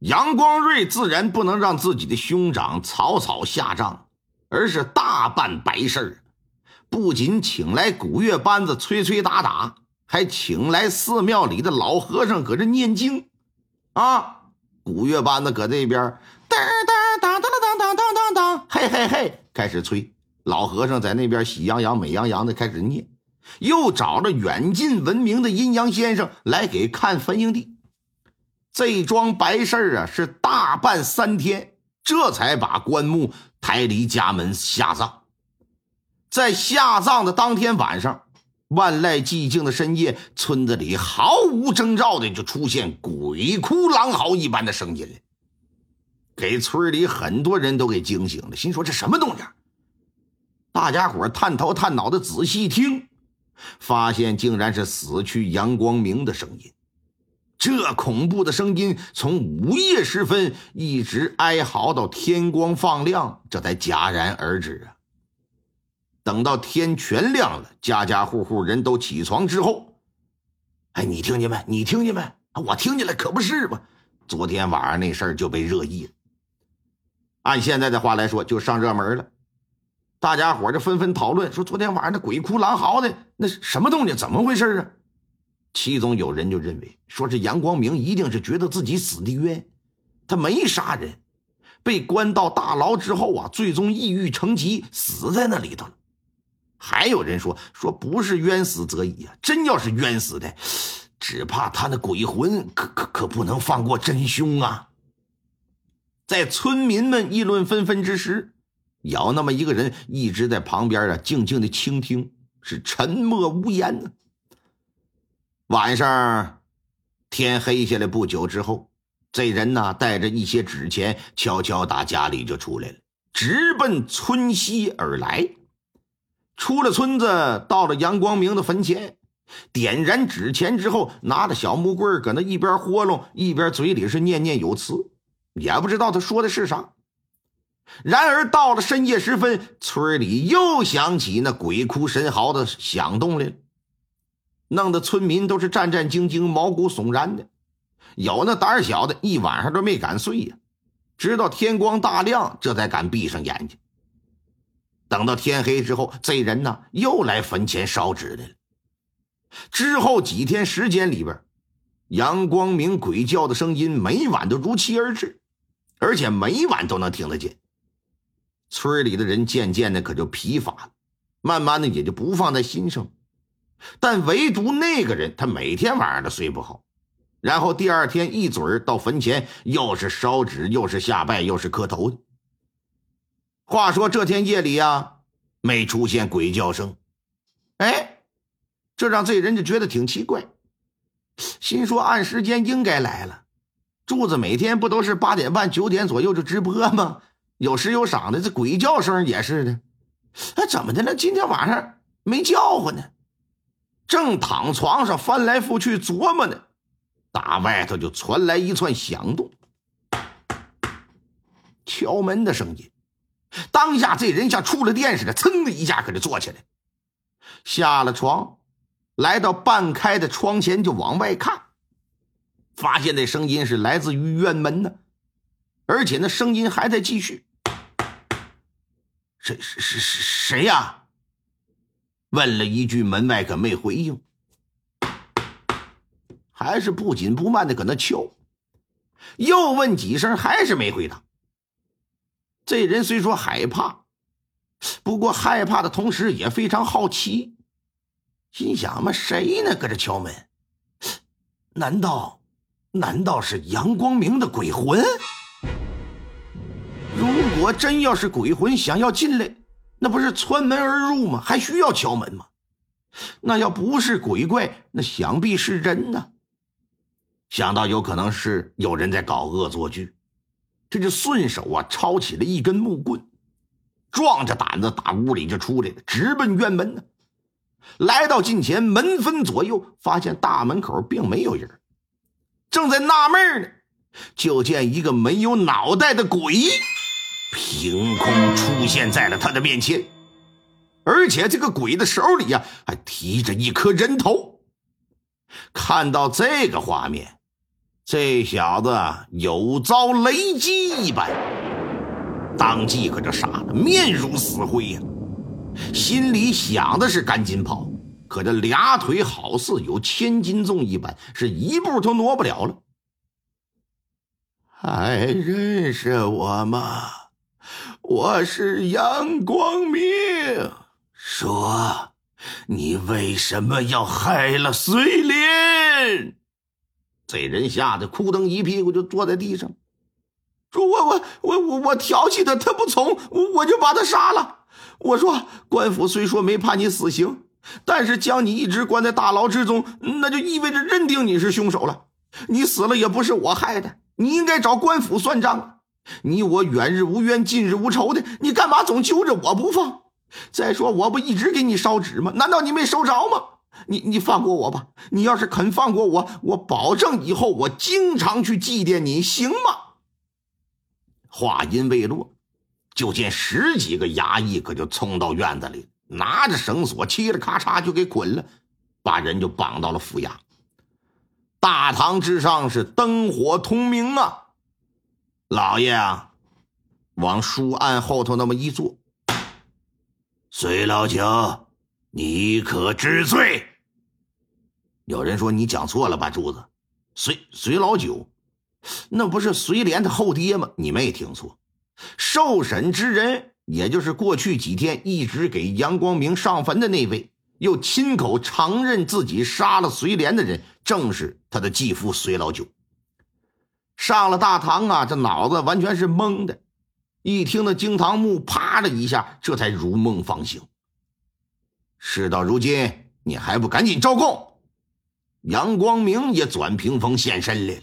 杨光瑞自然不能让自己的兄长草草下葬，而是大办白事不仅请来古乐班子吹吹打打，还请来寺庙里的老和尚搁这念经。啊，古乐班子搁这边，当当当当当当当当当，嘿嘿嘿，开始吹。老和尚在那边喜洋洋、美洋洋的开始念，又找着远近闻名的阴阳先生来给看坟营地。这桩白事啊，是大办三天，这才把棺木抬离家门下葬。在下葬的当天晚上，万籁寂静的深夜，村子里毫无征兆的就出现鬼哭狼嚎一般的声音了，给村里很多人都给惊醒了，心说这什么动静？大家伙探头探脑的仔细听，发现竟然是死去杨光明的声音。这恐怖的声音从午夜时分一直哀嚎到天光放亮，这才戛然而止啊！等到天全亮了，家家户户人都起床之后，哎，你听见没？你听见没？我听见了，可不是嘛！昨天晚上那事儿就被热议了，按现在的话来说，就上热门了。大家伙就纷纷讨论，说昨天晚上那鬼哭狼嚎的，那什么动静？怎么回事啊？其中有人就认为，说是杨光明一定是觉得自己死的冤，他没杀人，被关到大牢之后啊，最终抑郁成疾，死在那里头了。还有人说，说不是冤死则已啊，真要是冤死的，只怕他那鬼魂可可可不能放过真凶啊。在村民们议论纷纷之时，有那么一个人一直在旁边啊，静静的倾听，是沉默无言呢。晚上，天黑下来不久之后，这人呢带着一些纸钱，悄悄打家里就出来了，直奔村西而来。出了村子，到了杨光明的坟前，点燃纸钱之后，拿着小木棍搁那一边豁弄，一边嘴里是念念有词，也不知道他说的是啥。然而到了深夜时分，村里又响起那鬼哭神嚎的响动来了。弄得村民都是战战兢兢、毛骨悚然的，有那胆小的，一晚上都没敢睡呀，直到天光大亮，这才敢闭上眼睛。等到天黑之后，这人呢又来坟前烧纸来了。之后几天时间里边，杨光明鬼叫的声音每晚都如期而至，而且每晚都能听得见。村里的人渐渐的可就疲乏了，慢慢的也就不放在心上。但唯独那个人，他每天晚上都睡不好，然后第二天一准到坟前，又是烧纸，又是下拜，又是磕头的。话说这天夜里呀，没出现鬼叫声，哎，这让这人就觉得挺奇怪，心说按时间应该来了。柱子每天不都是八点半、九点左右就直播吗？有时有赏的，这鬼叫声也是的。哎，怎么的了？今天晚上没叫唤呢？正躺床上翻来覆去琢磨呢，大外头就传来一串响动，敲门的声音。当下这人像触了电似的，噌的一下可就坐起来，下了床，来到半开的窗前就往外看，发现那声音是来自于院门呢，而且那声音还在继续。谁是是是谁呀？问了一句，门外可没回应，还是不紧不慢的搁那敲。又问几声，还是没回答。这人虽说害怕，不过害怕的同时也非常好奇，心想嘛，谁呢？搁这敲门？难道，难道是杨光明的鬼魂？如果真要是鬼魂想要进来？那不是穿门而入吗？还需要敲门吗？那要不是鬼怪，那想必是人呢。想到有可能是有人在搞恶作剧，这就顺手啊抄起了一根木棍，壮着胆子打屋里就出来了，直奔院门呢。来到近前，门分左右，发现大门口并没有人，正在纳闷呢，就见一个没有脑袋的鬼凭空出现在了他的面前，而且这个鬼的手里呀还提着一颗人头。看到这个画面，这小子有遭雷击一般，当即可就傻了，面如死灰呀。心里想的是赶紧跑，可这俩腿好似有千斤重一般，是一步都挪不了了。还认识我吗？我是杨光明。说，你为什么要害了随林？这人吓得哭蹬一屁股就坐在地上，说：“我我我我我调戏他，他不从，我就把他杀了。”我说：“官府虽说没判你死刑，但是将你一直关在大牢之中，那就意味着认定你是凶手了。你死了也不是我害的，你应该找官府算账。你我远日无冤，近日无仇的，你干嘛总揪着我不放？再说我不一直给你烧纸吗？难道你没收着吗？你你放过我吧！你要是肯放过我，我保证以后我经常去祭奠你，行吗？”话音未落。就见十几个衙役可就冲到院子里，拿着绳索，嘁哩咔嚓就给捆了，把人就绑到了府衙。大堂之上是灯火通明啊！老爷啊，往书案后头那么一坐，隋老九，你可知罪？有人说你讲错了吧，柱子，隋隋老九，那不是隋莲的后爹吗？你没听错。受审之人，也就是过去几天一直给杨光明上坟的那位，又亲口承认自己杀了隋莲的人，正是他的继父隋老九。上了大堂啊，这脑子完全是懵的。一听那惊堂木，啪的一下，这才如梦方醒。事到如今，你还不赶紧招供？杨光明也转屏风现身来了。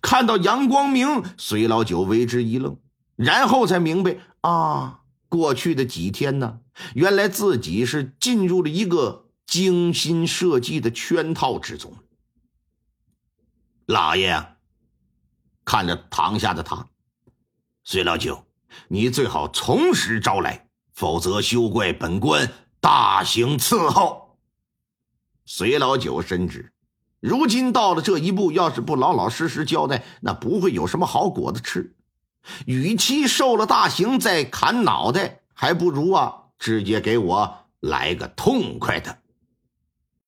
看到杨光明，隋老九为之一愣。然后才明白啊，过去的几天呢，原来自己是进入了一个精心设计的圈套之中。老爷看着堂下的他，隋老九，你最好从实招来，否则休怪本官大刑伺候。隋老九深知，如今到了这一步，要是不老老实实交代，那不会有什么好果子吃。与其受了大刑再砍脑袋，还不如啊，直接给我来个痛快的。